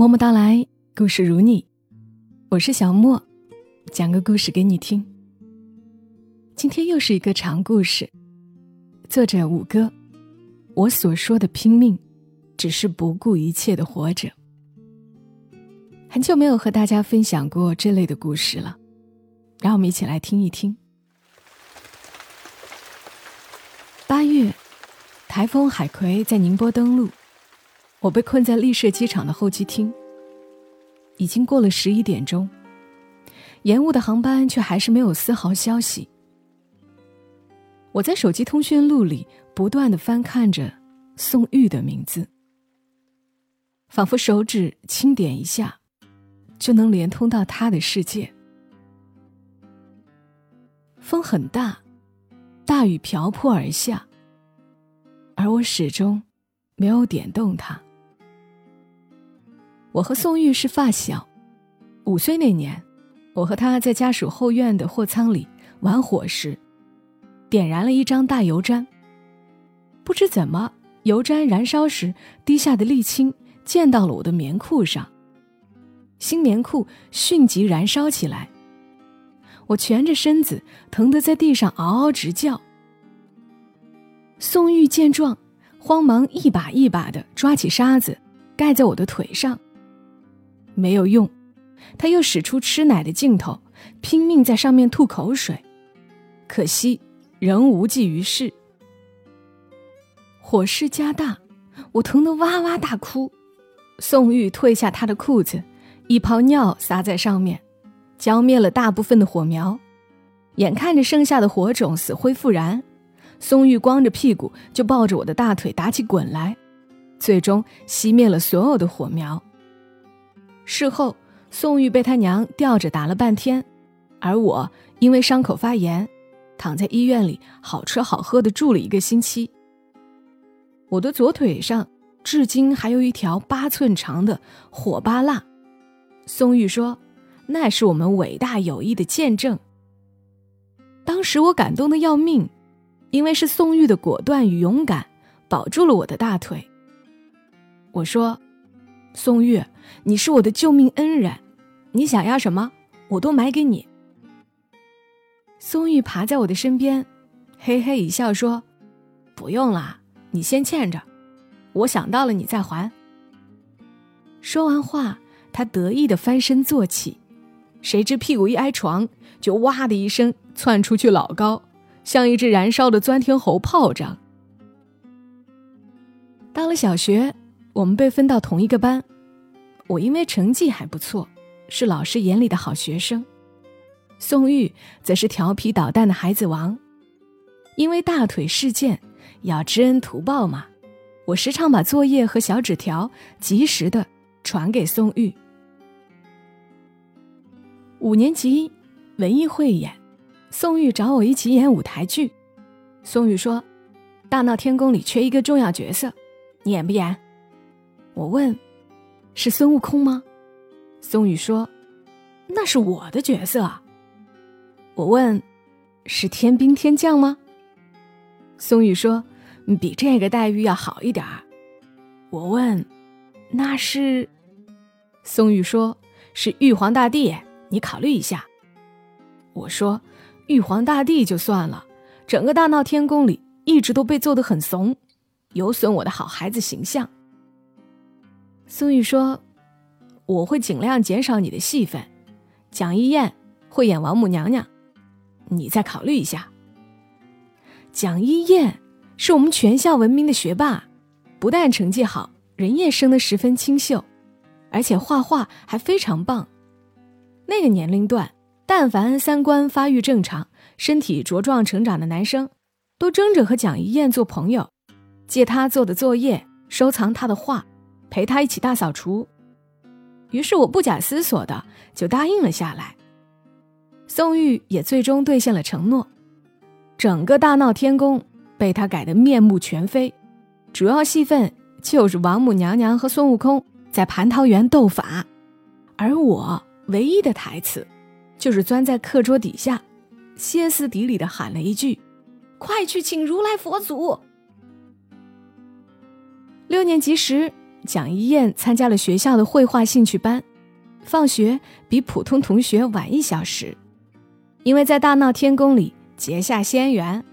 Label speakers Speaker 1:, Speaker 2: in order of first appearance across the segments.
Speaker 1: 默默到来，故事如你，我是小莫，讲个故事给你听。今天又是一个长故事，作者五哥。我所说的拼命，只是不顾一切的活着。很久没有和大家分享过这类的故事了，让我们一起来听一听。八月，台风海葵在宁波登陆。我被困在丽舍机场的候机厅，已经过了十一点钟，延误的航班却还是没有丝毫消息。我在手机通讯录里不断的翻看着宋玉的名字，仿佛手指轻点一下，就能连通到他的世界。风很大，大雨瓢泼而下，而我始终没有点动他。我和宋玉是发小，五岁那年，我和他在家属后院的货仓里玩火时，点燃了一张大油毡。不知怎么，油毡燃烧时滴下的沥青溅到了我的棉裤上，新棉裤迅即燃烧起来。我蜷着身子，疼得在地上嗷嗷直叫。宋玉见状，慌忙一把一把的抓起沙子，盖在我的腿上。没有用，他又使出吃奶的劲头，拼命在上面吐口水，可惜仍无济于事。火势加大，我疼得哇哇大哭。宋玉褪下他的裤子，一泡尿撒在上面，浇灭了大部分的火苗。眼看着剩下的火种死灰复燃，宋玉光着屁股就抱着我的大腿打起滚来，最终熄灭了所有的火苗。事后，宋玉被他娘吊着打了半天，而我因为伤口发炎，躺在医院里好吃好喝的住了一个星期。我的左腿上至今还有一条八寸长的火疤蜡。宋玉说：“那是我们伟大友谊的见证。”当时我感动的要命，因为是宋玉的果断与勇敢保住了我的大腿。我说。宋玉，你是我的救命恩人，你想要什么，我都买给你。宋玉爬在我的身边，嘿嘿一笑说：“不用啦，你先欠着，我想到了你再还。”说完话，他得意的翻身坐起，谁知屁股一挨床，就哇的一声窜出去老高，像一只燃烧的钻天猴炮仗。到了小学。我们被分到同一个班，我因为成绩还不错，是老师眼里的好学生。宋玉则是调皮捣蛋的孩子王，因为大腿事件要知恩图报嘛，我时常把作业和小纸条及时的传给宋玉。五年级文艺汇演，宋玉找我一起演舞台剧。宋玉说：“大闹天宫里缺一个重要角色，你演不演？”我问：“是孙悟空吗？”宋宇说：“那是我的角色。”我问：“是天兵天将吗？”宋宇说：“比这个待遇要好一点儿。”我问：“那是？”宋宇说：“是玉皇大帝，你考虑一下。”我说：“玉皇大帝就算了，整个大闹天宫里一直都被揍得很怂，有损我的好孩子形象。”宋玉说：“我会尽量减少你的戏份，蒋一燕会演王母娘娘，你再考虑一下。”蒋一燕是我们全校闻名的学霸，不但成绩好，人也生得十分清秀，而且画画还非常棒。那个年龄段，但凡三观发育正常、身体茁壮成长的男生，都争着和蒋一燕做朋友，借她做的作业，收藏她的画。陪他一起大扫除，于是我不假思索的就答应了下来。宋玉也最终兑现了承诺，整个大闹天宫被他改得面目全非，主要戏份就是王母娘娘和孙悟空在蟠桃园斗法，而我唯一的台词就是钻在课桌底下，歇斯底里的喊了一句：“快去请如来佛祖！”六年级时。蒋一燕参加了学校的绘画兴趣班，放学比普通同学晚一小时。因为在大闹天宫里结下仙缘，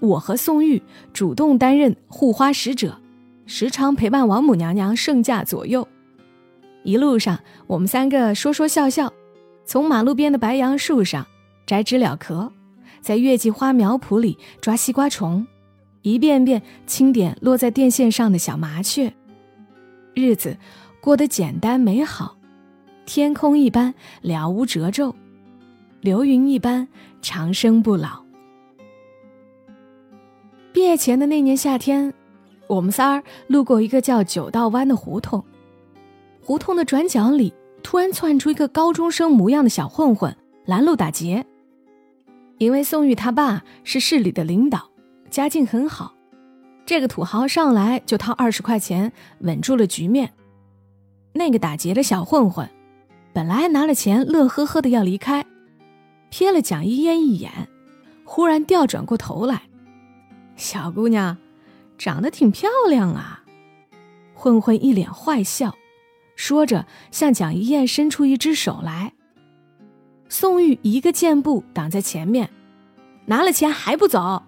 Speaker 1: 我和宋玉主动担任护花使者，时常陪伴王母娘娘圣驾左右。一路上，我们三个说说笑笑，从马路边的白杨树上摘知了壳，在月季花苗圃里抓西瓜虫，一遍遍清点落在电线上的小麻雀。日子过得简单美好，天空一般了无褶皱，流云一般长生不老。毕业前的那年夏天，我们仨儿路过一个叫九道湾的胡同。胡同的转角里，突然窜出一个高中生模样的小混混，拦路打劫。因为宋玉他爸是市里的领导，家境很好，这个土豪上来就掏二十块钱，稳住了局面。那个打劫的小混混，本来拿了钱乐呵呵的要离开，瞥了蒋一烟一眼，忽然调转过头来：“小姑娘，长得挺漂亮啊。”混混一脸坏笑。说着，向蒋一燕伸出一只手来。宋玉一个箭步挡在前面，拿了钱还不走。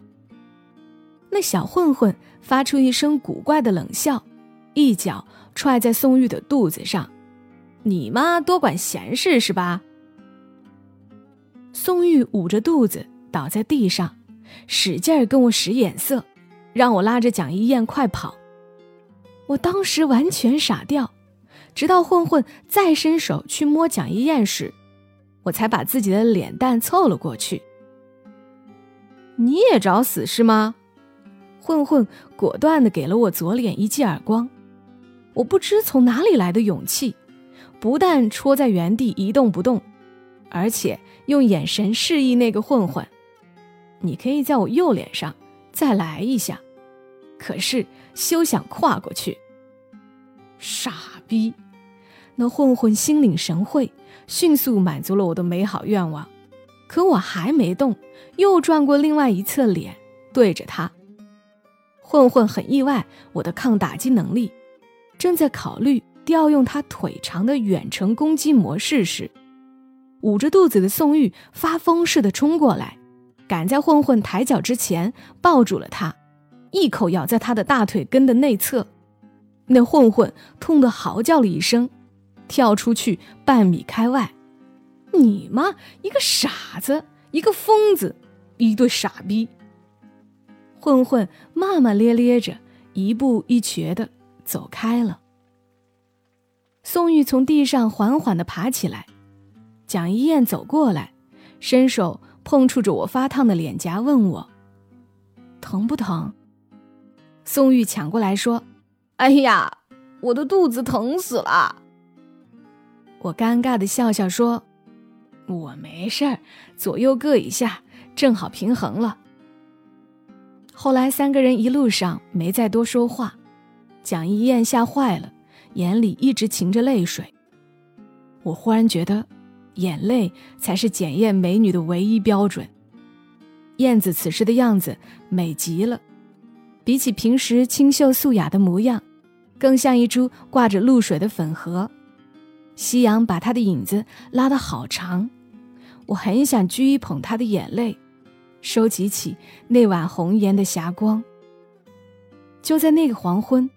Speaker 1: 那小混混发出一声古怪的冷笑，一脚踹在宋玉的肚子上：“你妈多管闲事是吧？”宋玉捂着肚子倒在地上，使劲儿跟我使眼色，让我拉着蒋一燕快跑。我当时完全傻掉。直到混混再伸手去摸蒋一燕时，我才把自己的脸蛋凑了过去。你也找死是吗？混混果断地给了我左脸一记耳光。我不知从哪里来的勇气，不但戳在原地一动不动，而且用眼神示意那个混混：“你可以在我右脸上再来一下。”可是休想跨过去，傻逼！那混混心领神会，迅速满足了我的美好愿望。可我还没动，又转过另外一侧脸，对着他。混混很意外我的抗打击能力，正在考虑调用他腿长的远程攻击模式时，捂着肚子的宋玉发疯似的冲过来，赶在混混抬脚之前抱住了他，一口咬在他的大腿根的内侧。那混混痛得嚎叫了一声。跳出去半米开外，你妈一个傻子，一个疯子，一对傻逼！混混骂骂咧咧着，一步一瘸的走开了。宋玉从地上缓缓的爬起来，蒋一燕走过来，伸手碰触着我发烫的脸颊，问我：“疼不疼？”宋玉抢过来说：“哎呀，我的肚子疼死了。”我尴尬的笑笑说：“我没事儿，左右各一下，正好平衡了。”后来三个人一路上没再多说话，蒋一燕吓坏了，眼里一直噙着泪水。我忽然觉得，眼泪才是检验美女的唯一标准。燕子此时的样子美极了，比起平时清秀素雅的模样，更像一株挂着露水的粉荷。夕阳把她的影子拉得好长，我很想掬一捧她的眼泪，收集起那晚红颜的霞光。就在那个黄昏，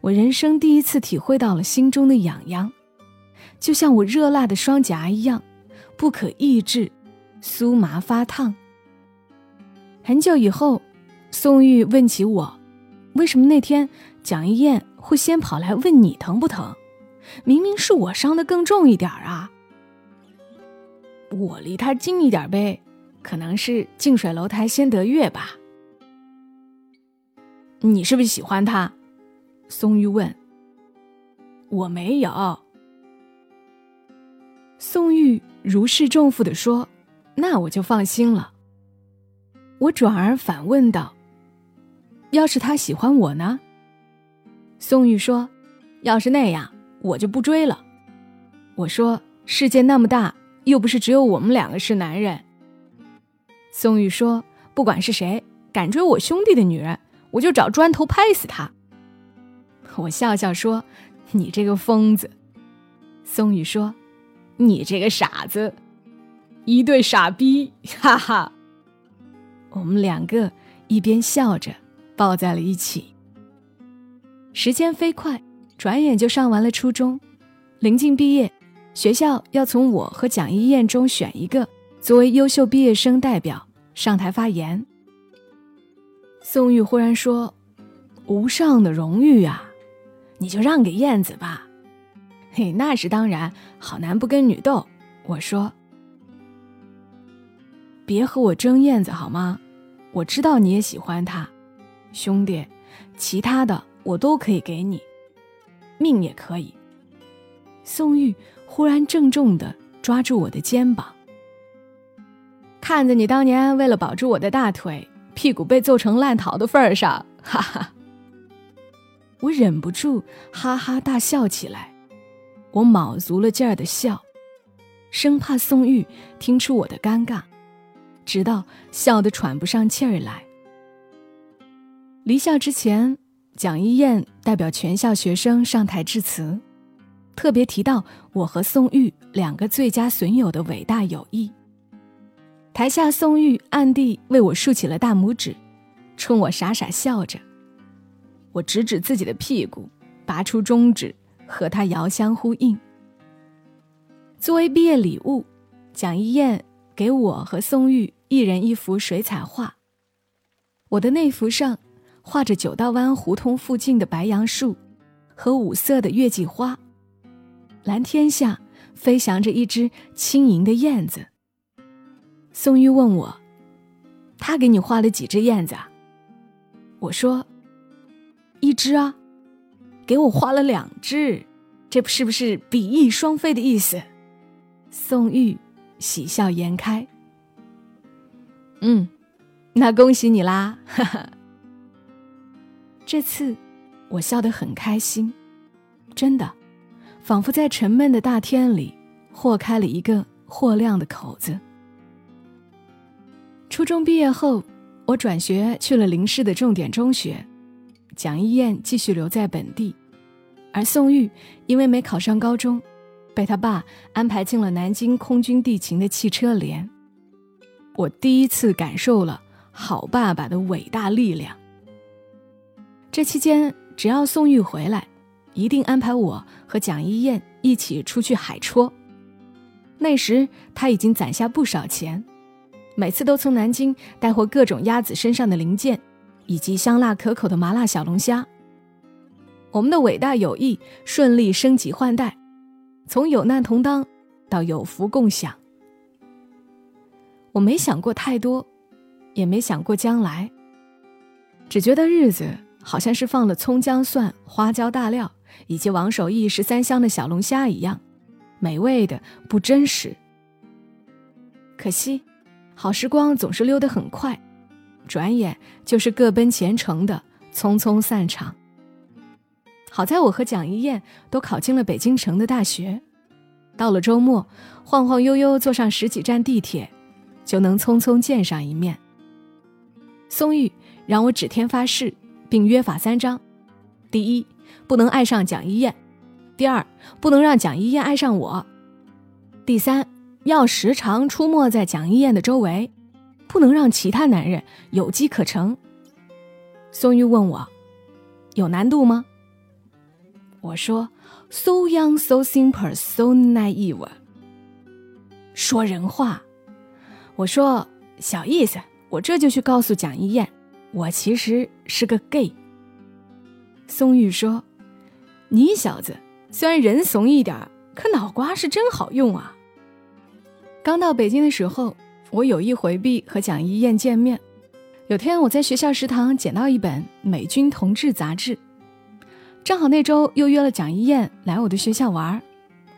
Speaker 1: 我人生第一次体会到了心中的痒痒，就像我热辣的双颊一样，不可抑制，酥麻发烫。很久以后，宋玉问起我，为什么那天蒋一燕会先跑来问你疼不疼？明明是我伤的更重一点啊！我离他近一点呗，可能是近水楼台先得月吧。你是不是喜欢他？宋玉问。我没有。宋玉如释重负的说：“那我就放心了。”我转而反问道：“要是他喜欢我呢？”宋玉说：“要是那样。”我就不追了。我说：“世界那么大，又不是只有我们两个是男人。”宋玉说：“不管是谁敢追我兄弟的女人，我就找砖头拍死他。”我笑笑说：“你这个疯子。”松雨说：“你这个傻子，一对傻逼！”哈哈。我们两个一边笑着抱在了一起。时间飞快，转眼就上完了初中。临近毕业，学校要从我和蒋一燕中选一个作为优秀毕业生代表上台发言。宋玉忽然说：“无上的荣誉啊，你就让给燕子吧。”嘿，那是当然，好男不跟女斗。我说：“别和我争燕子好吗？我知道你也喜欢她，兄弟，其他的我都可以给你，命也可以。”宋玉忽然郑重的抓住我的肩膀，看在你当年为了保住我的大腿，屁股被揍成烂桃的份儿上，哈哈！我忍不住哈哈大笑起来。我卯足了劲儿的笑，生怕宋玉听出我的尴尬，直到笑得喘不上气儿来。离校之前，蒋一燕代表全校学生上台致辞，特别提到我和宋玉两个最佳损友的伟大友谊。台下，宋玉暗地为我竖起了大拇指，冲我傻傻笑着。我指指自己的屁股，拔出中指。和他遥相呼应。作为毕业礼物，蒋一燕给我和宋玉一人一幅水彩画。我的那幅上画着九道湾胡同附近的白杨树和五色的月季花，蓝天下飞翔着一只轻盈的燕子。宋玉问我：“他给你画了几只燕子？”啊？”我说：“一只啊。”给我画了两只，这不是不是比翼双飞的意思？宋玉喜笑颜开。嗯，那恭喜你啦！哈哈。这次我笑得很开心，真的，仿佛在沉闷的大天里豁开了一个豁亮的口子。初中毕业后，我转学去了邻市的重点中学。蒋一燕继续留在本地，而宋玉因为没考上高中，被他爸安排进了南京空军地勤的汽车连。我第一次感受了好爸爸的伟大力量。这期间，只要宋玉回来，一定安排我和蒋一燕一起出去海戳。那时他已经攒下不少钱，每次都从南京带回各种鸭子身上的零件。以及香辣可口的麻辣小龙虾，我们的伟大友谊顺利升级换代，从有难同当到有福共享。我没想过太多，也没想过将来，只觉得日子好像是放了葱姜蒜、花椒大料以及王守义十三香的小龙虾一样，美味的不真实。可惜，好时光总是溜得很快。转眼就是各奔前程的匆匆散场。好在我和蒋一燕都考进了北京城的大学，到了周末，晃晃悠悠坐上十几站地铁，就能匆匆见上一面。松玉让我指天发誓，并约法三章：第一，不能爱上蒋一燕；第二，不能让蒋一燕爱上我；第三，要时常出没在蒋一燕的周围。不能让其他男人有机可乘。宋玉问我，有难度吗？我说，so young, so simple, so naive。说人话。我说，小意思，我这就去告诉蒋一燕，我其实是个 gay。宋玉说，你小子虽然人怂一点，可脑瓜是真好用啊。刚到北京的时候。我有意回避和蒋一燕见面。有天我在学校食堂捡到一本《美军同志》杂志，正好那周又约了蒋一燕来我的学校玩，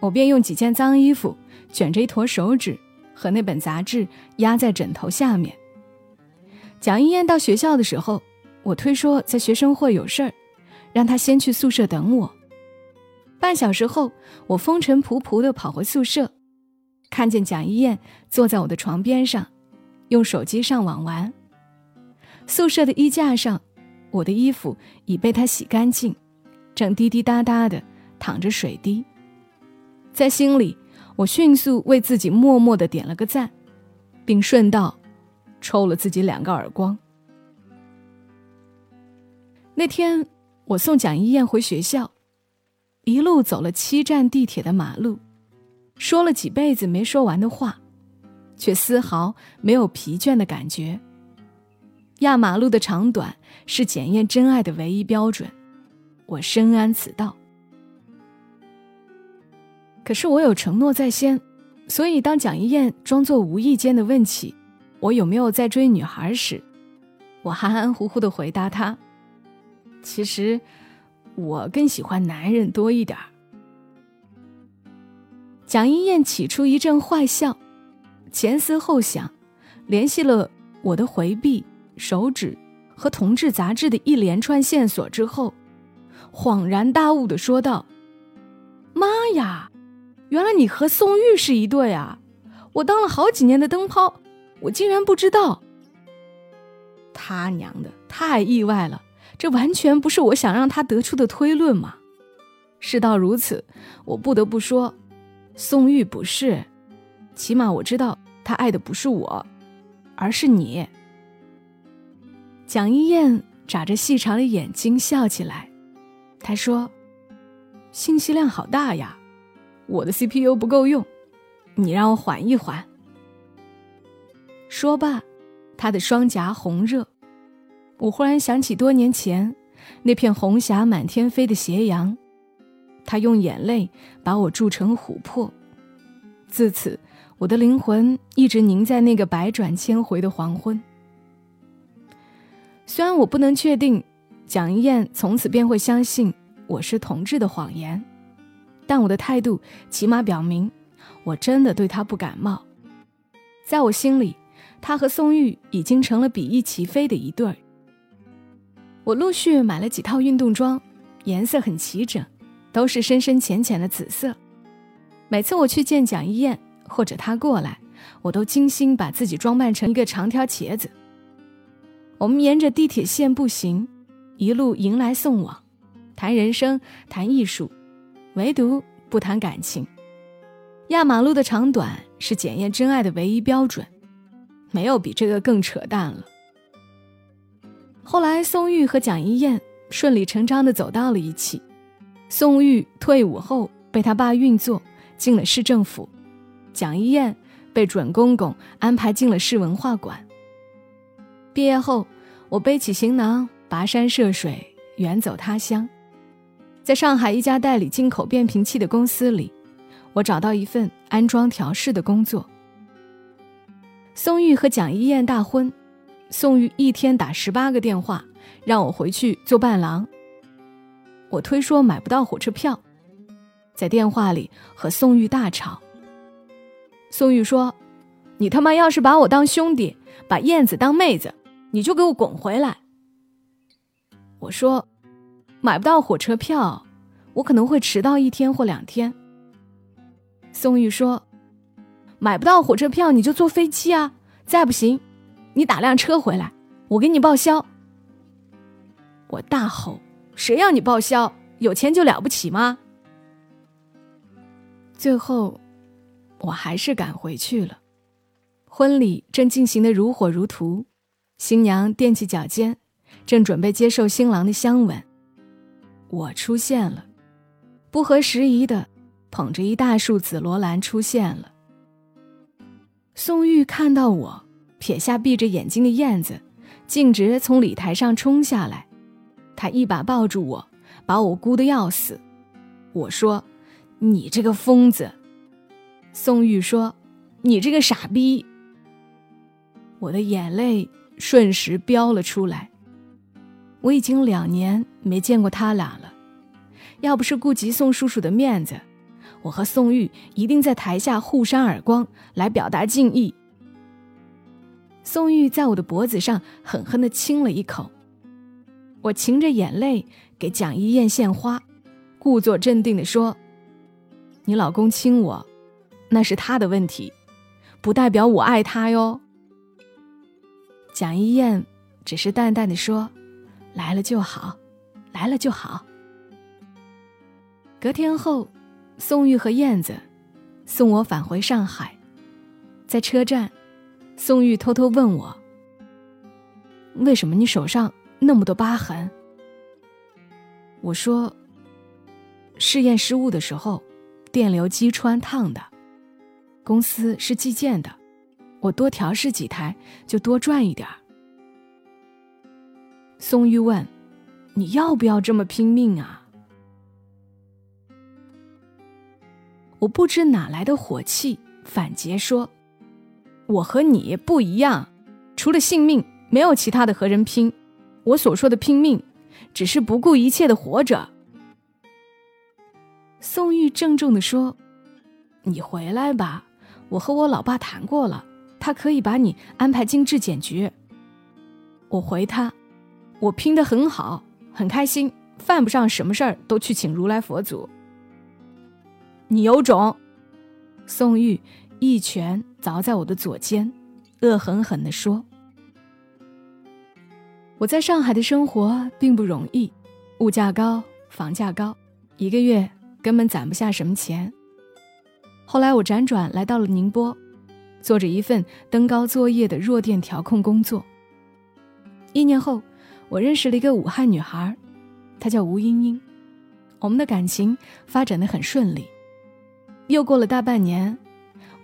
Speaker 1: 我便用几件脏衣服卷着一坨手指和那本杂志压在枕头下面。蒋一燕到学校的时候，我推说在学生会有事儿，让她先去宿舍等我。半小时后，我风尘仆仆地跑回宿舍。看见蒋一燕坐在我的床边上，用手机上网玩。宿舍的衣架上，我的衣服已被她洗干净，正滴滴答答的淌着水滴。在心里，我迅速为自己默默的点了个赞，并顺道抽了自己两个耳光。那天，我送蒋一燕回学校，一路走了七站地铁的马路，说了几辈子没说完的话，却丝毫没有疲倦的感觉。压马路的长短是检验真爱的唯一标准，我深谙此道。可是我有承诺在先，所以当蒋一燕装作无意间的问起我有没有在追女孩时，我含含糊糊的回答她：“其实我更喜欢男人多一点儿。”蒋英燕起初一阵坏笑，前思后想，联系了我的回避、手指和同志杂志的一连串线索之后，恍然大悟的说道：“妈呀！”原来你和宋玉是一对啊！我当了好几年的灯泡，我竟然不知道。他娘的，太意外了！这完全不是我想让他得出的推论嘛。事到如此，我不得不说，宋玉不是。起码我知道他爱的不是我，而是你。蒋一燕眨着细长的眼睛笑起来，她说：“信息量好大呀。”我的 CPU 不够用，你让我缓一缓。说罢，他的双颊红热。我忽然想起多年前那片红霞满天飞的斜阳，他用眼泪把我铸成琥珀。自此，我的灵魂一直凝在那个百转千回的黄昏。虽然我不能确定蒋一燕从此便会相信我是同志的谎言。但我的态度起码表明，我真的对他不感冒。在我心里，他和宋玉已经成了比翼齐飞的一对儿。我陆续买了几套运动装，颜色很齐整，都是深深浅浅的紫色。每次我去见蒋一燕，或者他过来，我都精心把自己装扮成一个长条茄子。我们沿着地铁线步行，一路迎来送往，谈人生，谈艺术。唯独不谈感情，压马路的长短是检验真爱的唯一标准，没有比这个更扯淡了。后来，宋玉和蒋一燕顺理成章地走到了一起。宋玉退伍后被他爸运作进了市政府，蒋一燕被准公公安排进了市文化馆。毕业后，我背起行囊，跋山涉水，远走他乡。在上海一家代理进口变频器的公司里，我找到一份安装调试的工作。宋玉和蒋一燕大婚，宋玉一天打十八个电话，让我回去做伴郎。我推说买不到火车票，在电话里和宋玉大吵。宋玉说：“你他妈要是把我当兄弟，把燕子当妹子，你就给我滚回来。”我说。买不到火车票，我可能会迟到一天或两天。宋玉说：“买不到火车票，你就坐飞机啊！再不行，你打辆车回来，我给你报销。”我大吼：“谁要你报销？有钱就了不起吗？”最后，我还是赶回去了。婚礼正进行的如火如荼，新娘踮起脚尖，正准备接受新郎的香吻。我出现了，不合时宜的捧着一大束紫罗兰出现了。宋玉看到我，撇下闭着眼睛的燕子，径直从礼台上冲下来，他一把抱住我，把我箍得要死。我说：“你这个疯子！”宋玉说：“你这个傻逼！”我的眼泪瞬时飙了出来。我已经两年没见过他俩了，要不是顾及宋叔叔的面子，我和宋玉一定在台下互扇耳光来表达敬意。宋玉在我的脖子上狠狠地亲了一口，我噙着眼泪给蒋一燕献花，故作镇定地说：“你老公亲我，那是他的问题，不代表我爱他哟。”蒋一燕只是淡淡的说。来了就好，来了就好。隔天后，宋玉和燕子送我返回上海，在车站，宋玉偷偷问我：“为什么你手上那么多疤痕？”我说：“试验失误的时候，电流击穿烫的。公司是计件的，我多调试几台就多赚一点儿。”宋玉问：“你要不要这么拼命啊？”我不知哪来的火气，反诘说：“我和你不一样，除了性命，没有其他的和人拼。我所说的拼命，只是不顾一切的活着。”宋玉郑重的说：“你回来吧，我和我老爸谈过了，他可以把你安排进质检局。”我回他：“我拼得很好，很开心，犯不上什么事儿都去请如来佛祖。”你有种！宋玉一拳凿在我的左肩，恶狠狠地说：“我在上海的生活并不容易，物价高，房价高，一个月根本攒不下什么钱。后来我辗转来到了宁波，做着一份登高作业的弱电调控工作。一年后，我认识了一个武汉女孩，她叫吴英英，我们的感情发展的很顺利。”又过了大半年，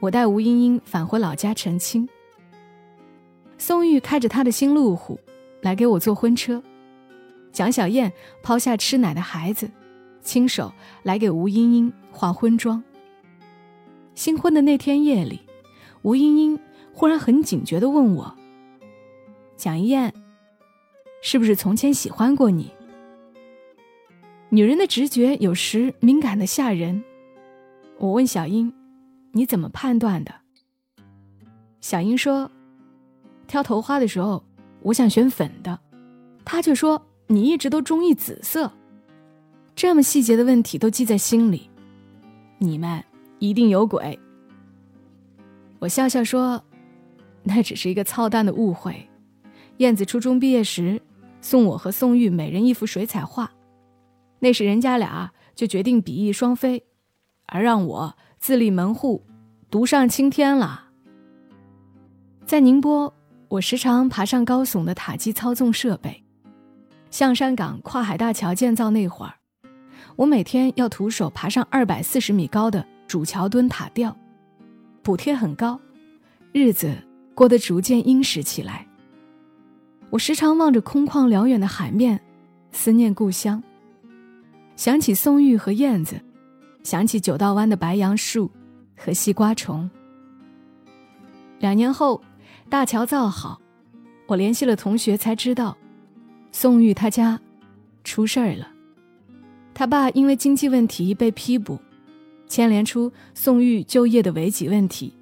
Speaker 1: 我带吴英英返回老家成亲。宋玉开着他的新路虎来给我做婚车，蒋小燕抛下吃奶的孩子，亲手来给吴英英化婚妆。新婚的那天夜里，吴英英忽然很警觉地问我：“蒋一燕，是不是从前喜欢过你？”女人的直觉有时敏感的吓人。我问小英：“你怎么判断的？”小英说：“挑头花的时候，我想选粉的，他却说你一直都中意紫色。这么细节的问题都记在心里，你们一定有鬼。”我笑笑说：“那只是一个操蛋的误会。燕子初中毕业时送我和宋玉每人一幅水彩画，那时人家俩就决定比翼双飞。”而让我自立门户，独上青天了。在宁波，我时常爬上高耸的塔基操纵设备。象山港跨海大桥建造那会儿，我每天要徒手爬上二百四十米高的主桥墩塔吊，补贴很高，日子过得逐渐殷实起来。我时常望着空旷辽远的海面，思念故乡，想起宋玉和燕子。想起九道湾的白杨树和西瓜虫。两年后，大桥造好，我联系了同学，才知道宋玉他家出事儿了。他爸因为经济问题被批捕，牵连出宋玉就业的违纪问题。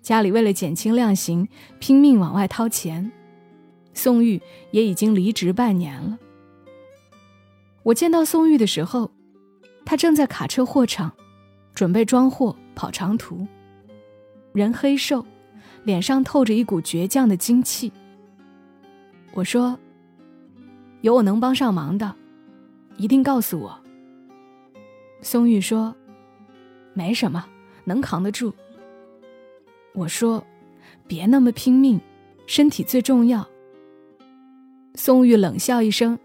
Speaker 1: 家里为了减轻量刑，拼命往外掏钱。宋玉也已经离职半年了。我见到宋玉的时候。他正在卡车货场，准备装货跑长途。人黑瘦，脸上透着一股倔强的精气。我说：“有我能帮上忙的，一定告诉我。”松玉说：“没什么，能扛得住。”我说：“别那么拼命，身体最重要。”宋玉冷笑一声：“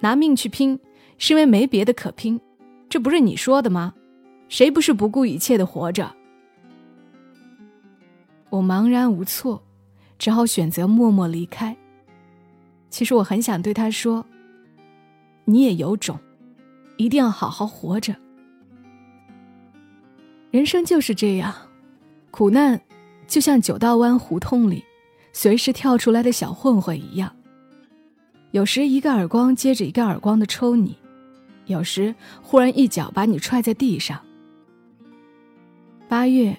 Speaker 1: 拿命去拼，是因为没别的可拼。”这不是你说的吗？谁不是不顾一切的活着？我茫然无措，只好选择默默离开。其实我很想对他说：“你也有种，一定要好好活着。”人生就是这样，苦难就像九道湾胡同里随时跳出来的小混混一样，有时一个耳光接着一个耳光的抽你。有时忽然一脚把你踹在地上。八月，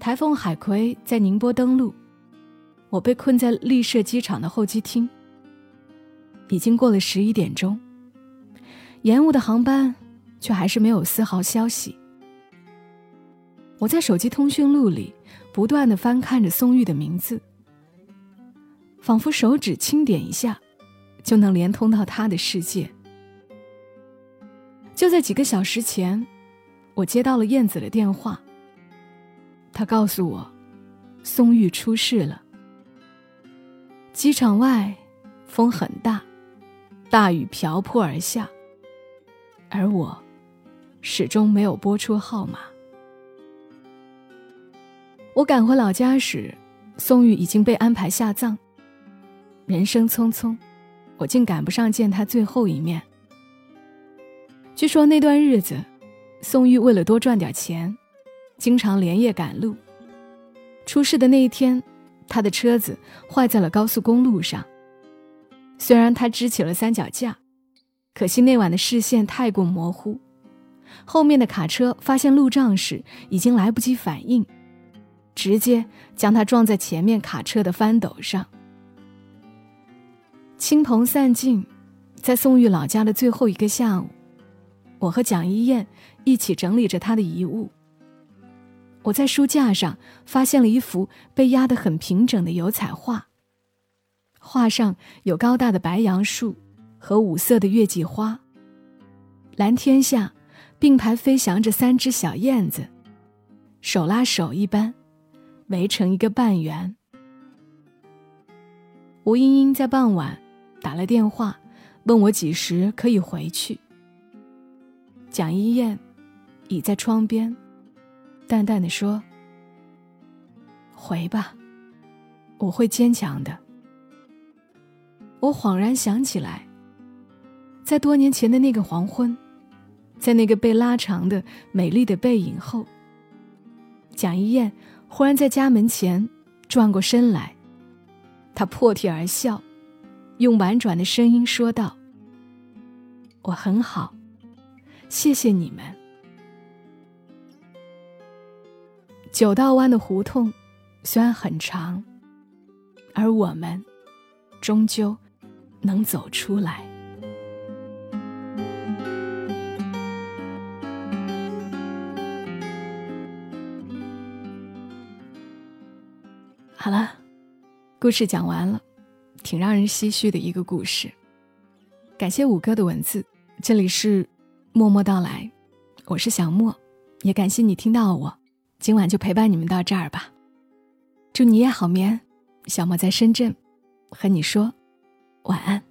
Speaker 1: 台风海葵在宁波登陆，我被困在丽舍机场的候机厅。已经过了十一点钟，延误的航班却还是没有丝毫消息。我在手机通讯录里不断的翻看着松玉的名字，仿佛手指轻点一下，就能连通到他的世界。就在几个小时前，我接到了燕子的电话。他告诉我，宋玉出事了。机场外风很大，大雨瓢泼而下，而我始终没有拨出号码。我赶回老家时，宋玉已经被安排下葬。人生匆匆，我竟赶不上见他最后一面。据说那段日子，宋玉为了多赚点钱，经常连夜赶路。出事的那一天，他的车子坏在了高速公路上。虽然他支起了三脚架，可惜那晚的视线太过模糊，后面的卡车发现路障时已经来不及反应。直接将他撞在前面卡车的翻斗上。亲朋散尽，在宋玉老家的最后一个下午，我和蒋一燕一起整理着他的遗物。我在书架上发现了一幅被压得很平整的油彩画，画上有高大的白杨树和五色的月季花，蓝天下并排飞翔着三只小燕子，手拉手一般。围成一个半圆。吴英英在傍晚打了电话，问我几时可以回去。蒋一燕倚在窗边，淡淡的说：“回吧，我会坚强的。”我恍然想起来，在多年前的那个黄昏，在那个被拉长的美丽的背影后，蒋一燕。忽然在家门前转过身来，她破涕而笑，用婉转的声音说道：“我很好，谢谢你们。”九道湾的胡同虽然很长，而我们终究能走出来。好了，故事讲完了，挺让人唏嘘的一个故事。感谢五哥的文字，这里是默默到来，我是小莫，也感谢你听到我，今晚就陪伴你们到这儿吧。祝你也好眠，小莫在深圳，和你说晚安。